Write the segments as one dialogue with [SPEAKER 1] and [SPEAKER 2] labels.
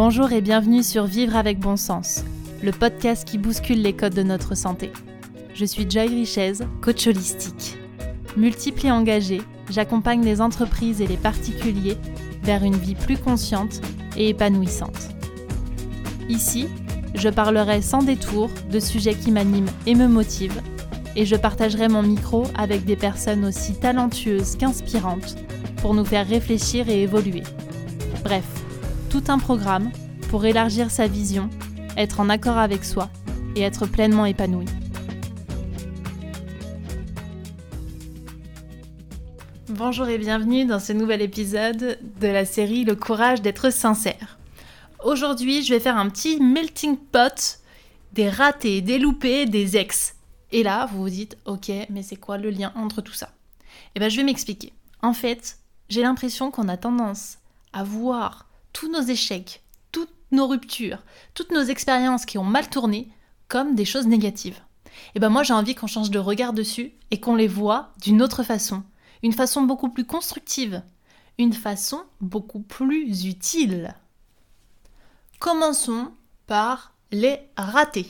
[SPEAKER 1] Bonjour et bienvenue sur Vivre avec bon sens, le podcast qui bouscule les codes de notre santé. Je suis Joy Richez, coach holistique. Multiple et engagée, j'accompagne les entreprises et les particuliers vers une vie plus consciente et épanouissante. Ici, je parlerai sans détour de sujets qui m'animent et me motivent, et je partagerai mon micro avec des personnes aussi talentueuses qu'inspirantes pour nous faire réfléchir et évoluer. Bref, tout un programme pour élargir sa vision, être en accord avec soi et être pleinement épanoui. Bonjour et bienvenue dans ce nouvel épisode de la série Le courage d'être sincère. Aujourd'hui, je vais faire un petit melting pot des ratés, des loupés, des ex. Et là, vous vous dites, ok, mais c'est quoi le lien entre tout ça? Eh bien, je vais m'expliquer. En fait, j'ai l'impression qu'on a tendance à voir tous nos échecs, toutes nos ruptures, toutes nos expériences qui ont mal tourné comme des choses négatives. Et ben moi j'ai envie qu'on change de regard dessus et qu'on les voit d'une autre façon, une façon beaucoup plus constructive, une façon beaucoup plus utile. Commençons par les ratés.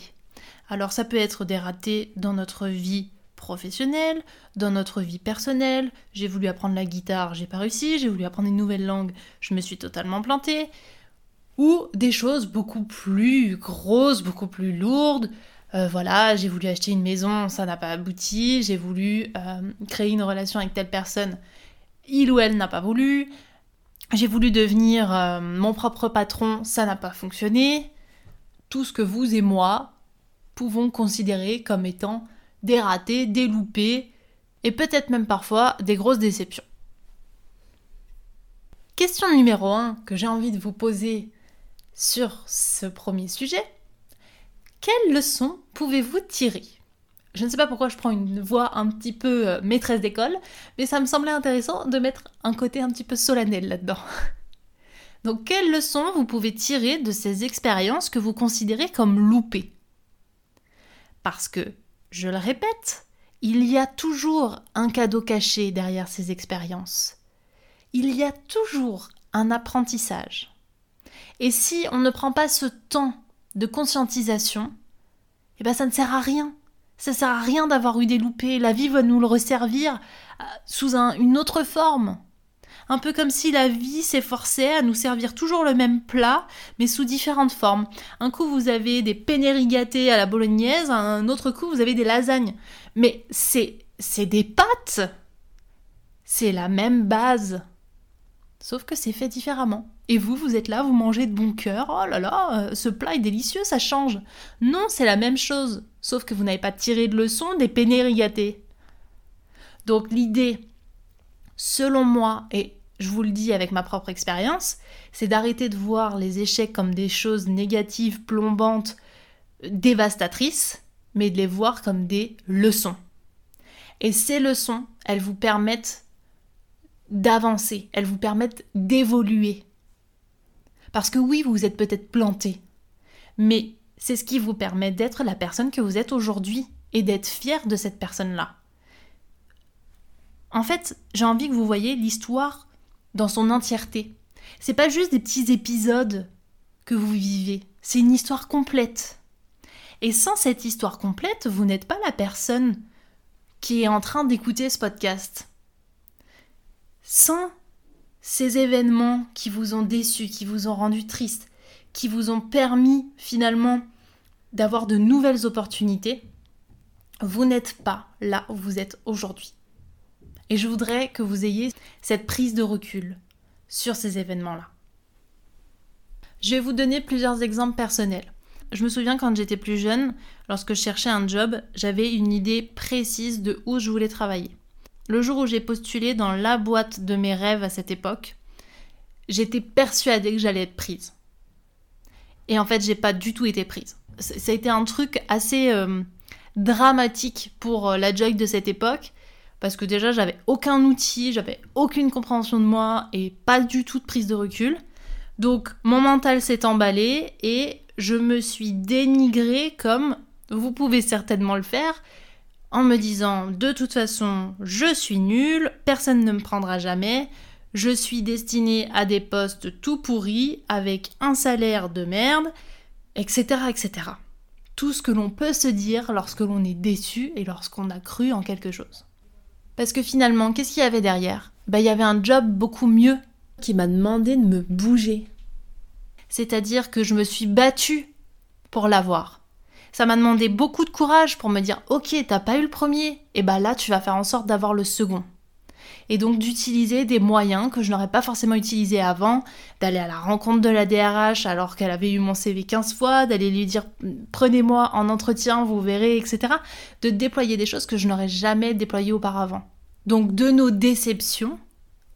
[SPEAKER 1] Alors ça peut être des ratés dans notre vie professionnelle, dans notre vie personnelle. J'ai voulu apprendre la guitare, j'ai pas réussi. J'ai voulu apprendre une nouvelle langue, je me suis totalement plantée. Ou des choses beaucoup plus grosses, beaucoup plus lourdes. Euh, voilà, j'ai voulu acheter une maison, ça n'a pas abouti. J'ai voulu euh, créer une relation avec telle personne, il ou elle n'a pas voulu. J'ai voulu devenir euh, mon propre patron, ça n'a pas fonctionné. Tout ce que vous et moi pouvons considérer comme étant des ratés, des loupés, et peut-être même parfois des grosses déceptions. Question numéro 1 que j'ai envie de vous poser sur ce premier sujet. Quelle leçon pouvez-vous tirer? Je ne sais pas pourquoi je prends une voix un petit peu euh, maîtresse d'école, mais ça me semblait intéressant de mettre un côté un petit peu solennel là-dedans. Donc, quelle leçon vous pouvez tirer de ces expériences que vous considérez comme loupées? Parce que je le répète, il y a toujours un cadeau caché derrière ces expériences. Il y a toujours un apprentissage. Et si on ne prend pas ce temps de conscientisation, eh ben ça ne sert à rien. Ça sert à rien d'avoir eu des loupés. La vie va nous le resservir euh, sous une autre forme un peu comme si la vie s'efforçait à nous servir toujours le même plat, mais sous différentes formes. Un coup, vous avez des pénérigatés à la bolognaise, un autre coup, vous avez des lasagnes. Mais c'est, des pâtes C'est la même base. Sauf que c'est fait différemment. Et vous, vous êtes là, vous mangez de bon cœur. Oh là là, euh, ce plat est délicieux, ça change. Non, c'est la même chose. Sauf que vous n'avez pas tiré de leçon des pénérigatés. Donc l'idée, selon moi, et je vous le dis avec ma propre expérience, c'est d'arrêter de voir les échecs comme des choses négatives, plombantes, dévastatrices, mais de les voir comme des leçons. Et ces leçons, elles vous permettent d'avancer, elles vous permettent d'évoluer. Parce que oui, vous êtes peut-être planté, mais c'est ce qui vous permet d'être la personne que vous êtes aujourd'hui et d'être fier de cette personne-là. En fait, j'ai envie que vous voyez l'histoire dans son entièreté. C'est pas juste des petits épisodes que vous vivez, c'est une histoire complète. Et sans cette histoire complète, vous n'êtes pas la personne qui est en train d'écouter ce podcast. Sans ces événements qui vous ont déçu, qui vous ont rendu triste, qui vous ont permis finalement d'avoir de nouvelles opportunités, vous n'êtes pas là où vous êtes aujourd'hui. Et je voudrais que vous ayez cette prise de recul sur ces événements-là. Je vais vous donner plusieurs exemples personnels. Je me souviens quand j'étais plus jeune, lorsque je cherchais un job, j'avais une idée précise de où je voulais travailler. Le jour où j'ai postulé dans la boîte de mes rêves à cette époque, j'étais persuadée que j'allais être prise. Et en fait, j'ai pas du tout été prise. Ça a été un truc assez euh, dramatique pour euh, la Joy de cette époque parce que déjà j'avais aucun outil, j'avais aucune compréhension de moi et pas du tout de prise de recul. Donc mon mental s'est emballé et je me suis dénigrée comme vous pouvez certainement le faire en me disant de toute façon je suis nulle, personne ne me prendra jamais, je suis destiné à des postes tout pourris, avec un salaire de merde, etc. etc. Tout ce que l'on peut se dire lorsque l'on est déçu et lorsqu'on a cru en quelque chose. Parce que finalement, qu'est-ce qu'il y avait derrière? Ben, Il y avait un job beaucoup mieux qui m'a demandé de me bouger. C'est-à-dire que je me suis battue pour l'avoir. Ça m'a demandé beaucoup de courage pour me dire Ok, t'as pas eu le premier, et bah là tu vas faire en sorte d'avoir le second. Et donc d'utiliser des moyens que je n'aurais pas forcément utilisés avant, d'aller à la rencontre de la DRH alors qu'elle avait eu mon CV 15 fois, d'aller lui dire prenez-moi en entretien, vous verrez, etc. De déployer des choses que je n'aurais jamais déployées auparavant. Donc de nos déceptions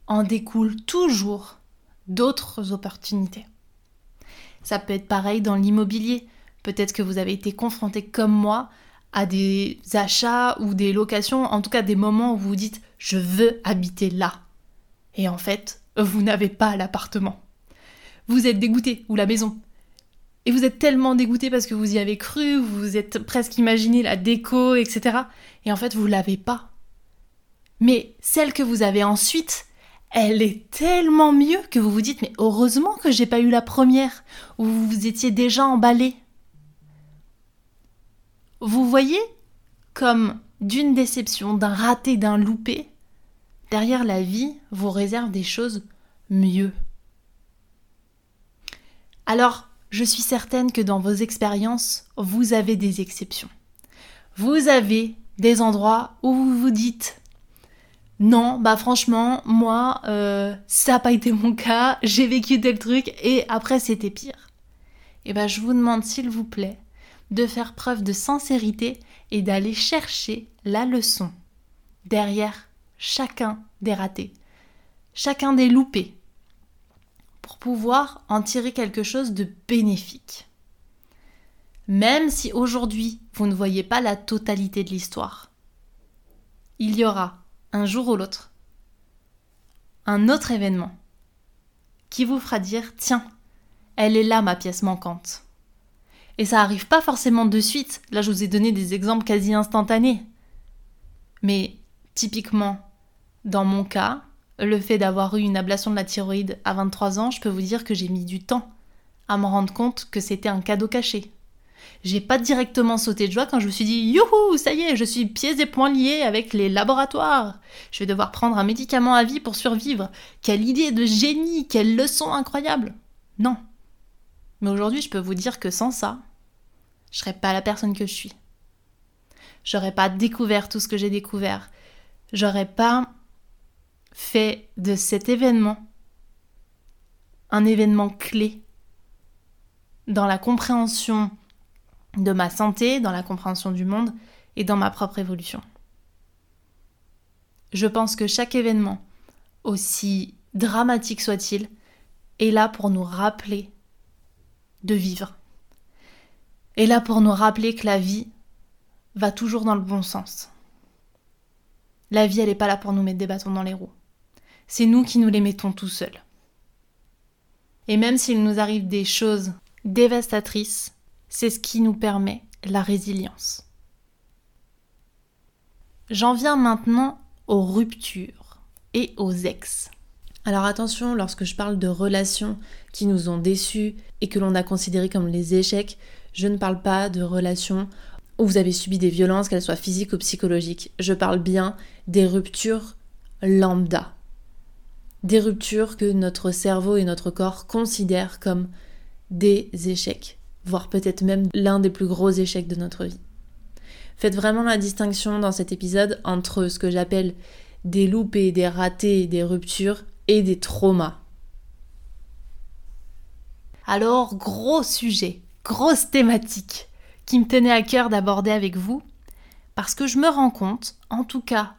[SPEAKER 1] en découlent toujours d'autres opportunités. Ça peut être pareil dans l'immobilier. Peut-être que vous avez été confronté comme moi à des achats ou des locations, en tout cas des moments où vous dites je veux habiter là. Et en fait, vous n'avez pas l'appartement. Vous êtes dégoûté ou la maison. Et vous êtes tellement dégoûté parce que vous y avez cru, vous vous êtes presque imaginé la déco, etc. Et en fait, vous l'avez pas. Mais celle que vous avez ensuite, elle est tellement mieux que vous vous dites mais heureusement que j'ai pas eu la première où vous vous étiez déjà emballé. Vous voyez comme d'une déception, d'un raté, d'un loupé, derrière la vie vous réserve des choses mieux. Alors, je suis certaine que dans vos expériences, vous avez des exceptions. Vous avez des endroits où vous vous dites non, bah franchement, moi, euh, ça n'a pas été mon cas, j'ai vécu tel truc et après c'était pire. Et eh ben je vous demande s'il vous plaît de faire preuve de sincérité et d'aller chercher la leçon derrière chacun des ratés, chacun des loupés, pour pouvoir en tirer quelque chose de bénéfique. Même si aujourd'hui vous ne voyez pas la totalité de l'histoire, il y aura un jour ou l'autre un autre événement qui vous fera dire tiens, elle est là ma pièce manquante. Et ça arrive pas forcément de suite. Là, je vous ai donné des exemples quasi instantanés. Mais typiquement, dans mon cas, le fait d'avoir eu une ablation de la thyroïde à 23 ans, je peux vous dire que j'ai mis du temps à me rendre compte que c'était un cadeau caché. J'ai pas directement sauté de joie quand je me suis dit Youhou, ça y est, je suis pieds et poings liés avec les laboratoires. Je vais devoir prendre un médicament à vie pour survivre. Quelle idée de génie, quelle leçon incroyable. Non. Mais aujourd'hui, je peux vous dire que sans ça, je serais pas la personne que je suis. J'aurais pas découvert tout ce que j'ai découvert. J'aurais pas fait de cet événement un événement clé dans la compréhension de ma santé, dans la compréhension du monde et dans ma propre évolution. Je pense que chaque événement, aussi dramatique soit-il, est là pour nous rappeler de vivre. Est là pour nous rappeler que la vie va toujours dans le bon sens. La vie, elle n'est pas là pour nous mettre des bâtons dans les roues. C'est nous qui nous les mettons tout seuls. Et même s'il nous arrive des choses dévastatrices, c'est ce qui nous permet la résilience. J'en viens maintenant aux ruptures et aux ex. Alors attention, lorsque je parle de relations qui nous ont déçus et que l'on a considérées comme les échecs, je ne parle pas de relations où vous avez subi des violences, qu'elles soient physiques ou psychologiques. Je parle bien des ruptures lambda. Des ruptures que notre cerveau et notre corps considèrent comme des échecs voire peut-être même l'un des plus gros échecs de notre vie. Faites vraiment la distinction dans cet épisode entre ce que j'appelle des loupés, des ratés, des ruptures et des traumas. Alors, gros sujet, grosse thématique qui me tenait à cœur d'aborder avec vous, parce que je me rends compte, en tout cas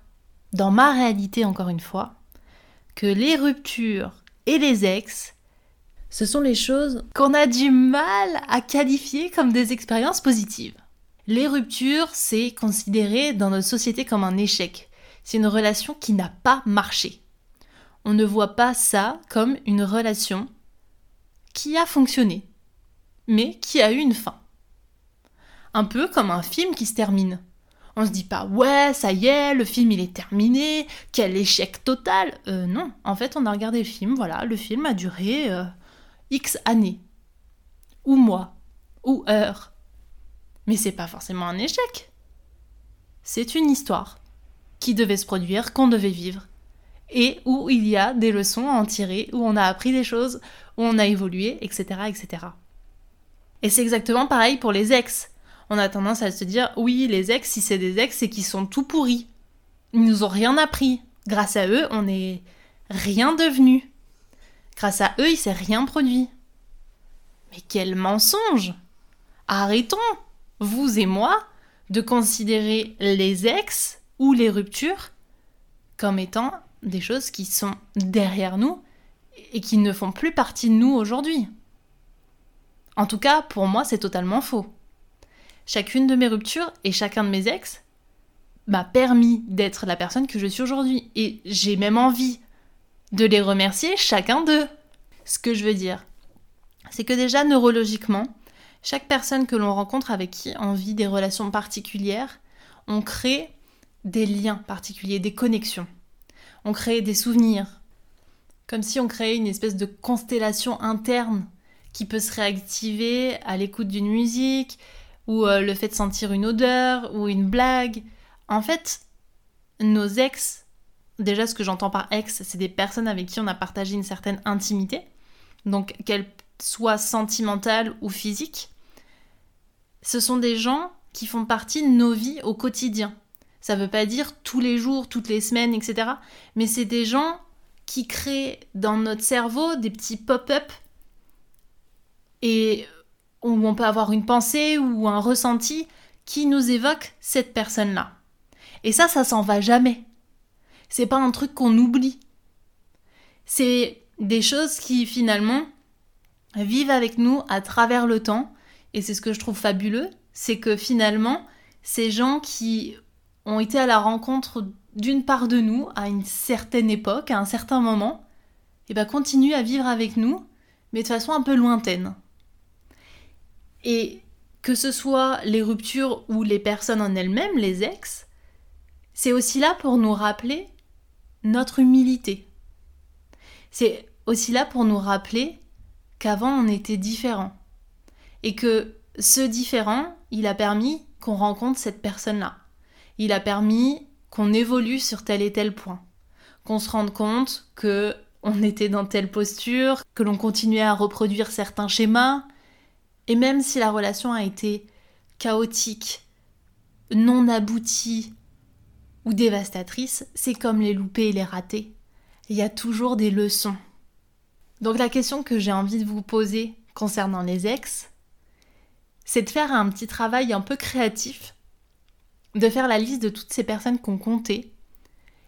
[SPEAKER 1] dans ma réalité encore une fois, que les ruptures et les ex, ce sont les choses qu'on a du mal à qualifier comme des expériences positives. Les ruptures, c'est considéré dans notre société comme un échec. C'est une relation qui n'a pas marché. On ne voit pas ça comme une relation qui a fonctionné, mais qui a eu une fin. Un peu comme un film qui se termine. On se dit pas ouais, ça y est, le film il est terminé, quel échec total. Euh, non, en fait on a regardé le film, voilà, le film a duré euh, X années, ou mois, ou heures. Mais c'est pas forcément un échec. C'est une histoire qui devait se produire, qu'on devait vivre, et où il y a des leçons à en tirer, où on a appris des choses, où on a évolué, etc. etc. Et c'est exactement pareil pour les ex on a tendance à se dire oui, les ex, si c'est des ex, c'est qu'ils sont tout pourris. Ils nous ont rien appris. Grâce à eux, on n'est rien devenu. Grâce à eux, il s'est rien produit. Mais quel mensonge Arrêtons, vous et moi, de considérer les ex ou les ruptures comme étant des choses qui sont derrière nous et qui ne font plus partie de nous aujourd'hui. En tout cas, pour moi, c'est totalement faux chacune de mes ruptures et chacun de mes ex m'a permis d'être la personne que je suis aujourd'hui. Et j'ai même envie de les remercier chacun d'eux. Ce que je veux dire, c'est que déjà neurologiquement, chaque personne que l'on rencontre avec qui on vit des relations particulières, on crée des liens particuliers, des connexions. On crée des souvenirs. Comme si on créait une espèce de constellation interne qui peut se réactiver à l'écoute d'une musique, ou euh, le fait de sentir une odeur, ou une blague. En fait, nos ex, déjà ce que j'entends par ex, c'est des personnes avec qui on a partagé une certaine intimité, donc qu'elles soient sentimentales ou physiques. Ce sont des gens qui font partie de nos vies au quotidien. Ça veut pas dire tous les jours, toutes les semaines, etc. Mais c'est des gens qui créent dans notre cerveau des petits pop-up et où on peut avoir une pensée ou un ressenti qui nous évoque cette personne-là. Et ça, ça s'en va jamais. C'est pas un truc qu'on oublie. C'est des choses qui finalement vivent avec nous à travers le temps. Et c'est ce que je trouve fabuleux, c'est que finalement, ces gens qui ont été à la rencontre d'une part de nous à une certaine époque, à un certain moment, et eh ben continuent à vivre avec nous, mais de façon un peu lointaine. Et que ce soit les ruptures ou les personnes en elles-mêmes, les ex, c'est aussi là pour nous rappeler notre humilité. C'est aussi là pour nous rappeler qu'avant on était différent. Et que ce différent, il a permis qu'on rencontre cette personne-là. Il a permis qu'on évolue sur tel et tel point. Qu'on se rende compte que on était dans telle posture, que l'on continuait à reproduire certains schémas, et même si la relation a été chaotique, non aboutie ou dévastatrice, c'est comme les loupés et les ratés. Il y a toujours des leçons. Donc la question que j'ai envie de vous poser concernant les ex, c'est de faire un petit travail un peu créatif, de faire la liste de toutes ces personnes qu'on comptait.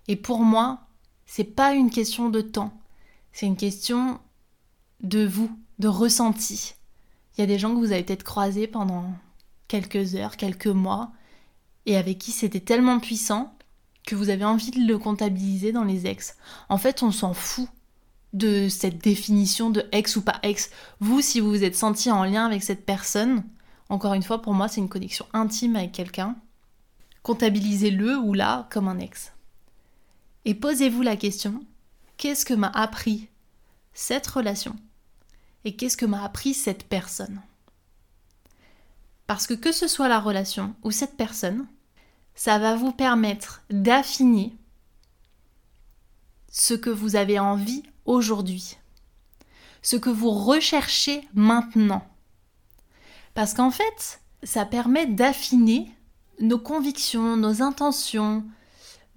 [SPEAKER 1] Et pour moi, c'est pas une question de temps, c'est une question de vous, de ressenti. Il y a des gens que vous avez peut-être croisés pendant quelques heures, quelques mois, et avec qui c'était tellement puissant que vous avez envie de le comptabiliser dans les ex. En fait, on s'en fout de cette définition de ex ou pas ex. Vous, si vous vous êtes senti en lien avec cette personne, encore une fois, pour moi, c'est une connexion intime avec quelqu'un. Comptabilisez-le ou là comme un ex. Et posez-vous la question, qu'est-ce que m'a appris cette relation et qu'est-ce que m'a appris cette personne? Parce que que ce soit la relation ou cette personne, ça va vous permettre d'affiner ce que vous avez envie aujourd'hui, ce que vous recherchez maintenant. Parce qu'en fait, ça permet d'affiner nos convictions, nos intentions,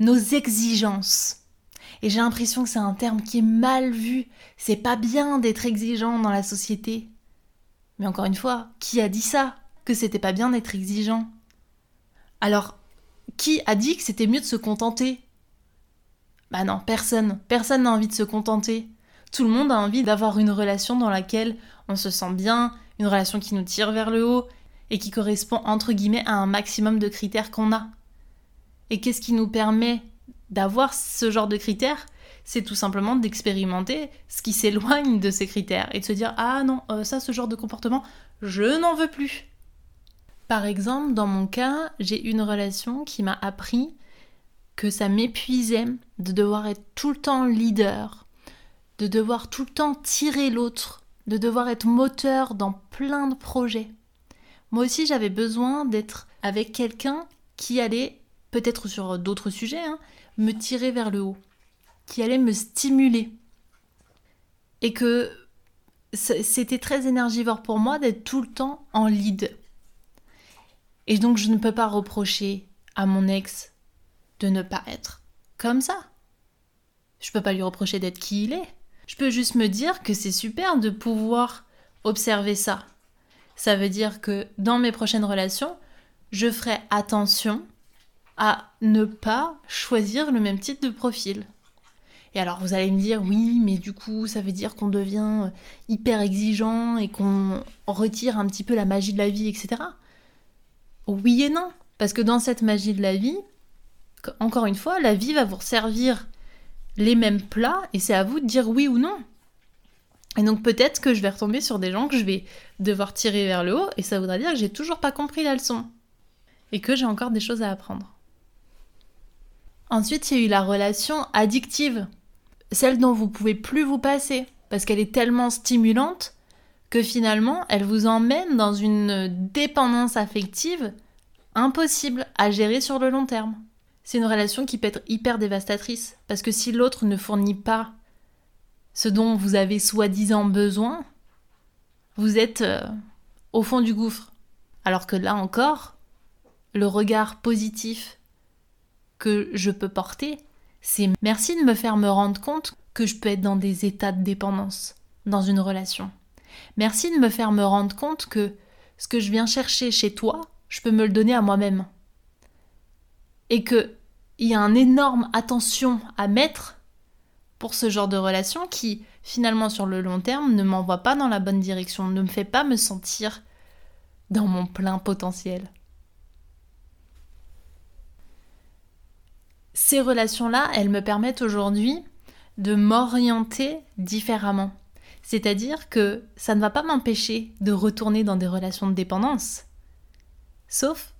[SPEAKER 1] nos exigences. Et j'ai l'impression que c'est un terme qui est mal vu. C'est pas bien d'être exigeant dans la société. Mais encore une fois, qui a dit ça Que c'était pas bien d'être exigeant? Alors, qui a dit que c'était mieux de se contenter? Bah non, personne. Personne n'a envie de se contenter. Tout le monde a envie d'avoir une relation dans laquelle on se sent bien, une relation qui nous tire vers le haut et qui correspond entre guillemets à un maximum de critères qu'on a. Et qu'est-ce qui nous permet d'avoir ce genre de critères, c'est tout simplement d'expérimenter ce qui s'éloigne de ces critères et de se dire ah non, euh, ça, ce genre de comportement, je n'en veux plus. Par exemple, dans mon cas, j'ai une relation qui m'a appris que ça m'épuisait de devoir être tout le temps leader, de devoir tout le temps tirer l'autre, de devoir être moteur dans plein de projets. Moi aussi, j'avais besoin d'être avec quelqu'un qui allait, peut-être sur d'autres sujets, hein, me tirer vers le haut, qui allait me stimuler. Et que c'était très énergivore pour moi d'être tout le temps en lead. Et donc je ne peux pas reprocher à mon ex de ne pas être comme ça. Je peux pas lui reprocher d'être qui il est. Je peux juste me dire que c'est super de pouvoir observer ça. Ça veut dire que dans mes prochaines relations, je ferai attention à ne pas choisir le même type de profil. Et alors vous allez me dire oui, mais du coup ça veut dire qu'on devient hyper exigeant et qu'on retire un petit peu la magie de la vie, etc. Oui et non, parce que dans cette magie de la vie, encore une fois, la vie va vous servir les mêmes plats et c'est à vous de dire oui ou non. Et donc peut-être que je vais retomber sur des gens que je vais devoir tirer vers le haut et ça voudra dire que j'ai toujours pas compris la leçon et que j'ai encore des choses à apprendre. Ensuite, il y a eu la relation addictive, celle dont vous pouvez plus vous passer parce qu'elle est tellement stimulante que finalement elle vous emmène dans une dépendance affective impossible à gérer sur le long terme c'est une relation qui peut être hyper dévastatrice. Parce que si l'autre ne fournit pas ce dont vous avez soi-disant besoin, vous êtes euh, au fond du gouffre. Alors que là encore, le regard positif que je peux porter, c'est merci de me faire me rendre compte que je peux être dans des états de dépendance dans une relation. Merci de me faire me rendre compte que ce que je viens chercher chez toi, je peux me le donner à moi-même. Et que il y a un énorme attention à mettre pour ce genre de relation qui, finalement, sur le long terme, ne m'envoie pas dans la bonne direction, ne me fait pas me sentir dans mon plein potentiel. Ces relations-là, elles me permettent aujourd'hui de m'orienter différemment. C'est-à-dire que ça ne va pas m'empêcher de retourner dans des relations de dépendance. Sauf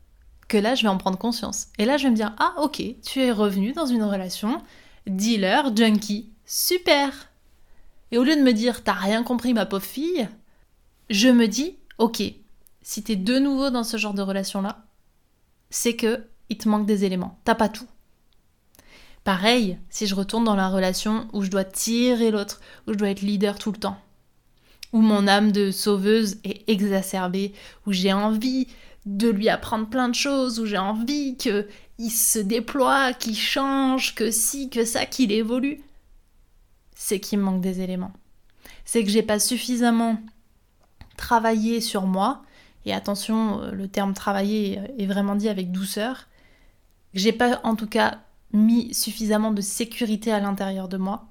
[SPEAKER 1] que là, je vais en prendre conscience. Et là, je vais me dire, ah ok, tu es revenu dans une relation dealer, junkie, super. Et au lieu de me dire, t'as rien compris, ma pauvre fille, je me dis, ok, si t'es de nouveau dans ce genre de relation-là, c'est que il te manque des éléments. T'as pas tout. Pareil, si je retourne dans la relation où je dois tirer l'autre, où je dois être leader tout le temps, où mon âme de sauveuse est exacerbée, où j'ai envie de lui apprendre plein de choses, où j'ai envie qu'il se déploie, qu'il change, que si, que ça, qu'il évolue, c'est qu'il me manque des éléments. C'est que j'ai pas suffisamment travaillé sur moi, et attention, euh, le terme travailler est vraiment dit avec douceur, j'ai pas en tout cas mis suffisamment de sécurité à l'intérieur de moi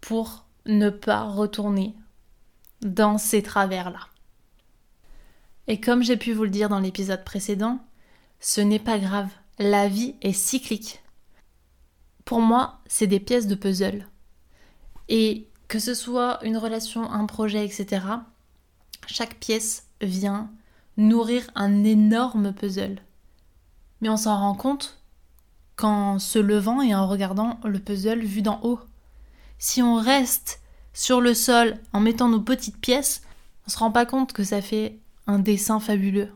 [SPEAKER 1] pour ne pas retourner dans ces travers-là. Et comme j'ai pu vous le dire dans l'épisode précédent, ce n'est pas grave, la vie est cyclique. Pour moi, c'est des pièces de puzzle. Et que ce soit une relation, un projet, etc., chaque pièce vient nourrir un énorme puzzle. Mais on s'en rend compte qu'en se levant et en regardant le puzzle vu d'en haut. Si on reste sur le sol en mettant nos petites pièces, on se rend pas compte que ça fait un dessin fabuleux.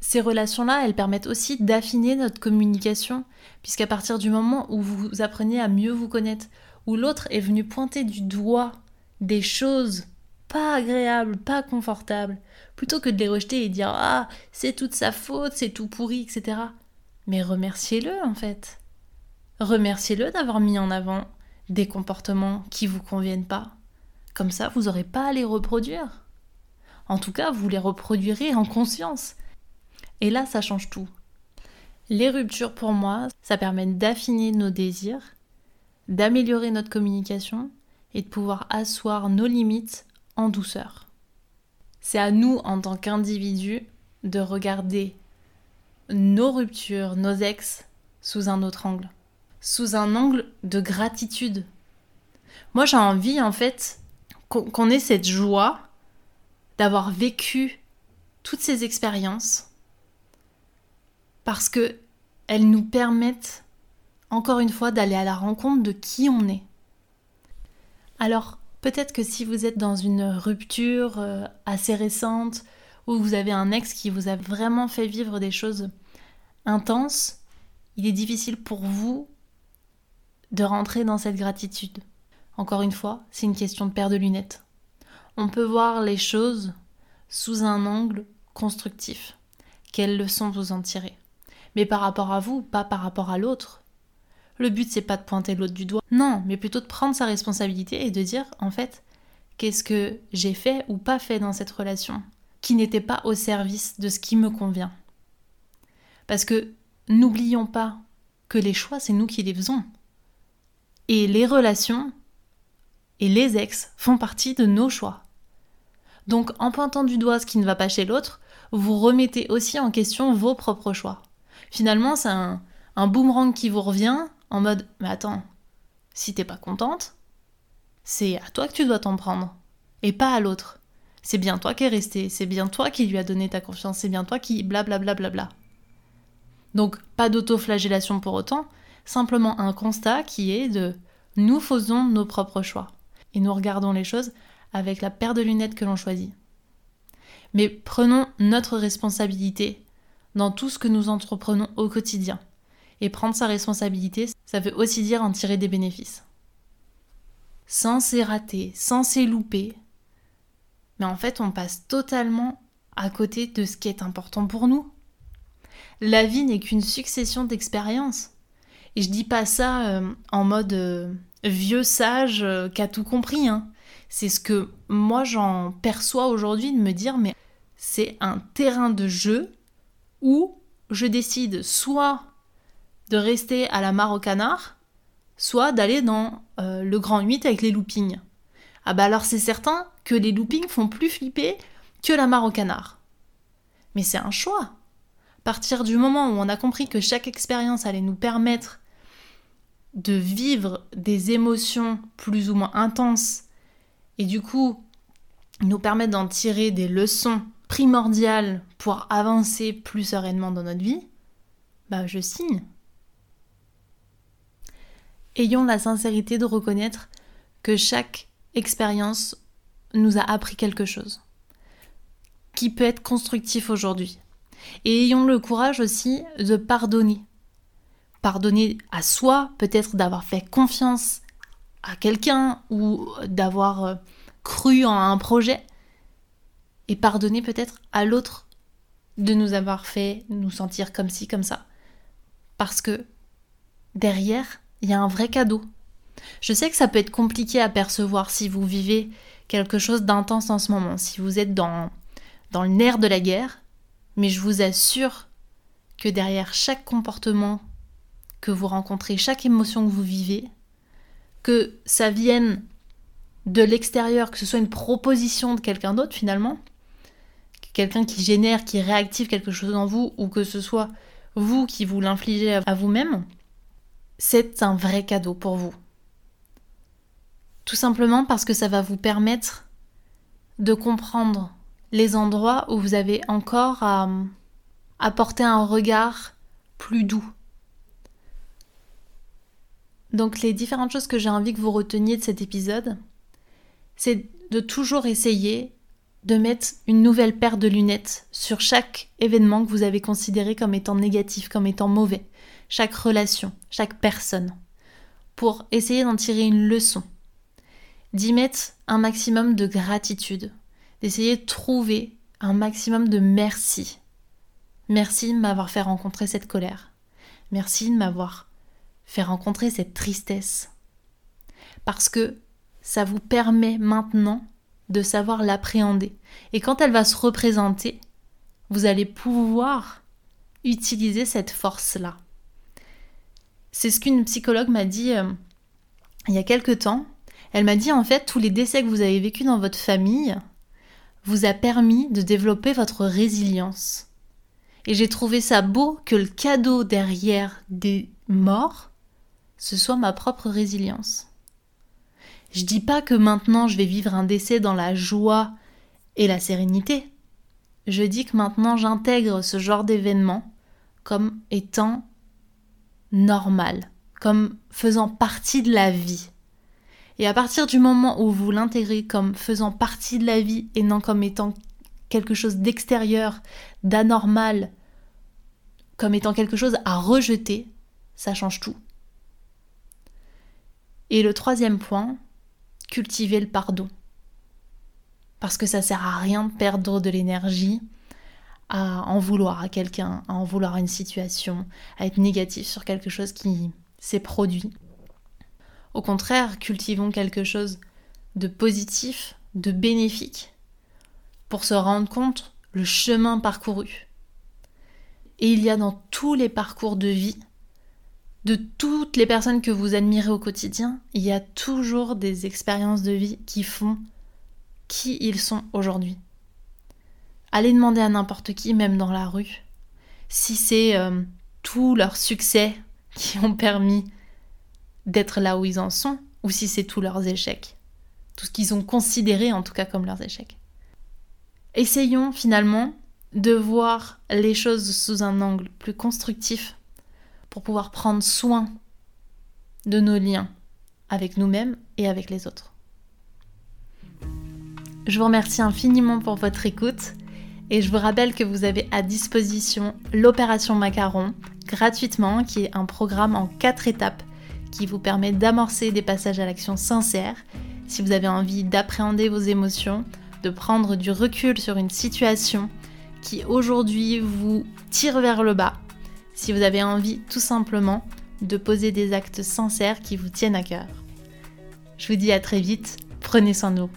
[SPEAKER 1] Ces relations-là, elles permettent aussi d'affiner notre communication, puisqu'à partir du moment où vous apprenez à mieux vous connaître, où l'autre est venu pointer du doigt des choses pas agréables, pas confortables, plutôt que de les rejeter et dire Ah, c'est toute sa faute, c'est tout pourri, etc. Mais remerciez-le en fait. Remerciez-le d'avoir mis en avant des comportements qui vous conviennent pas. Comme ça, vous n'aurez pas à les reproduire. En tout cas, vous les reproduirez en conscience. Et là, ça change tout. Les ruptures, pour moi, ça permet d'affiner nos désirs, d'améliorer notre communication et de pouvoir asseoir nos limites en douceur. C'est à nous, en tant qu'individus, de regarder nos ruptures, nos ex, sous un autre angle. Sous un angle de gratitude. Moi, j'ai envie, en fait, qu'on ait cette joie d'avoir vécu toutes ces expériences parce que elles nous permettent encore une fois d'aller à la rencontre de qui on est. Alors, peut-être que si vous êtes dans une rupture euh, assez récente ou vous avez un ex qui vous a vraiment fait vivre des choses intenses, il est difficile pour vous de rentrer dans cette gratitude. Encore une fois, c'est une question de paire de lunettes. On peut voir les choses sous un angle constructif. Quelles leçons vous en tirez Mais par rapport à vous, pas par rapport à l'autre. Le but c'est pas de pointer l'autre du doigt, non, mais plutôt de prendre sa responsabilité et de dire en fait, qu'est-ce que j'ai fait ou pas fait dans cette relation qui n'était pas au service de ce qui me convient. Parce que n'oublions pas que les choix, c'est nous qui les faisons. Et les relations et les ex font partie de nos choix. Donc en pointant du doigt ce qui ne va pas chez l'autre, vous remettez aussi en question vos propres choix. Finalement, c'est un, boomerang qui vous revient en mode Mais attends, si t'es pas contente, c'est à toi que tu dois t'en prendre, et pas à l'autre. C'est bien toi qui es resté, c'est bien toi qui lui a donné ta confiance, c'est bien toi qui blablabla. Bla bla bla Donc pas d'autoflagellation pour autant, simplement un constat qui est de nous faisons nos propres choix et nous regardons les choses avec la paire de lunettes que l'on choisit. Mais prenons notre responsabilité dans tout ce que nous entreprenons au quotidien. Et prendre sa responsabilité, ça veut aussi dire en tirer des bénéfices. Sans s'y rater, sans louper, mais en fait on passe totalement à côté de ce qui est important pour nous. La vie n'est qu'une succession d'expériences. Et je dis pas ça euh, en mode euh, vieux sage euh, qui a tout compris. Hein. C'est ce que moi j'en perçois aujourd'hui de me dire mais c'est un terrain de jeu où je décide soit de rester à la mare au canard, soit d'aller dans le grand 8 avec les loopings. Ah bah alors c'est certain que les loopings font plus flipper que la mare au canard. Mais c'est un choix. Partir du moment où on a compris que chaque expérience allait nous permettre de vivre des émotions plus ou moins intenses et du coup nous permettre d'en tirer des leçons primordiales pour avancer plus sereinement dans notre vie, bah je signe. Ayons la sincérité de reconnaître que chaque expérience nous a appris quelque chose qui peut être constructif aujourd'hui. Et ayons le courage aussi de pardonner. Pardonner à soi, peut-être d'avoir fait confiance à quelqu'un ou d'avoir euh, cru en un projet. Et pardonner peut-être à l'autre de nous avoir fait nous sentir comme ci, comme ça. Parce que derrière, il y a un vrai cadeau. Je sais que ça peut être compliqué à percevoir si vous vivez quelque chose d'intense en ce moment, si vous êtes dans, dans le nerf de la guerre, mais je vous assure que derrière chaque comportement que vous rencontrez, chaque émotion que vous vivez, que ça vienne de l'extérieur, que ce soit une proposition de quelqu'un d'autre finalement, quelqu'un qui génère, qui réactive quelque chose en vous, ou que ce soit vous qui vous l'infligez à vous-même, c'est un vrai cadeau pour vous. Tout simplement parce que ça va vous permettre de comprendre les endroits où vous avez encore à apporter un regard plus doux. Donc les différentes choses que j'ai envie que vous reteniez de cet épisode, c'est de toujours essayer de mettre une nouvelle paire de lunettes sur chaque événement que vous avez considéré comme étant négatif, comme étant mauvais, chaque relation, chaque personne, pour essayer d'en tirer une leçon d'y mettre un maximum de gratitude, d'essayer de trouver un maximum de merci. Merci de m'avoir fait rencontrer cette colère. Merci de m'avoir fait rencontrer cette tristesse. Parce que ça vous permet maintenant de savoir l'appréhender. Et quand elle va se représenter, vous allez pouvoir utiliser cette force-là. C'est ce qu'une psychologue m'a dit euh, il y a quelque temps. Elle m'a dit en fait tous les décès que vous avez vécus dans votre famille vous a permis de développer votre résilience. Et j'ai trouvé ça beau que le cadeau derrière des morts, ce soit ma propre résilience. Je dis pas que maintenant je vais vivre un décès dans la joie et la sérénité. je dis que maintenant j'intègre ce genre d'événement comme étant normal, comme faisant partie de la vie. Et à partir du moment où vous l'intégrez comme faisant partie de la vie et non comme étant quelque chose d'extérieur, d'anormal, comme étant quelque chose à rejeter, ça change tout. Et le troisième point, cultiver le pardon. Parce que ça sert à rien de perdre de l'énergie à en vouloir à quelqu'un, à en vouloir à une situation, à être négatif sur quelque chose qui s'est produit. Au contraire, cultivons quelque chose de positif, de bénéfique, pour se rendre compte le chemin parcouru. Et il y a dans tous les parcours de vie, de toutes les personnes que vous admirez au quotidien, il y a toujours des expériences de vie qui font qui ils sont aujourd'hui. Allez demander à n'importe qui, même dans la rue, si c'est euh, tous leurs succès qui ont permis d'être là où ils en sont, ou si c'est tous leurs échecs. Tout ce qu'ils ont considéré en tout cas comme leurs échecs. Essayons finalement de voir les choses sous un angle plus constructif pour pouvoir prendre soin de nos liens avec nous-mêmes et avec les autres. Je vous remercie infiniment pour votre écoute et je vous rappelle que vous avez à disposition l'opération Macaron gratuitement, qui est un programme en quatre étapes qui vous permet d'amorcer des passages à l'action sincères si vous avez envie d'appréhender vos émotions, de prendre du recul sur une situation qui aujourd'hui vous tire vers le bas, si vous avez envie tout simplement de poser des actes sincères qui vous tiennent à cœur. Je vous dis à très vite, prenez soin de vous.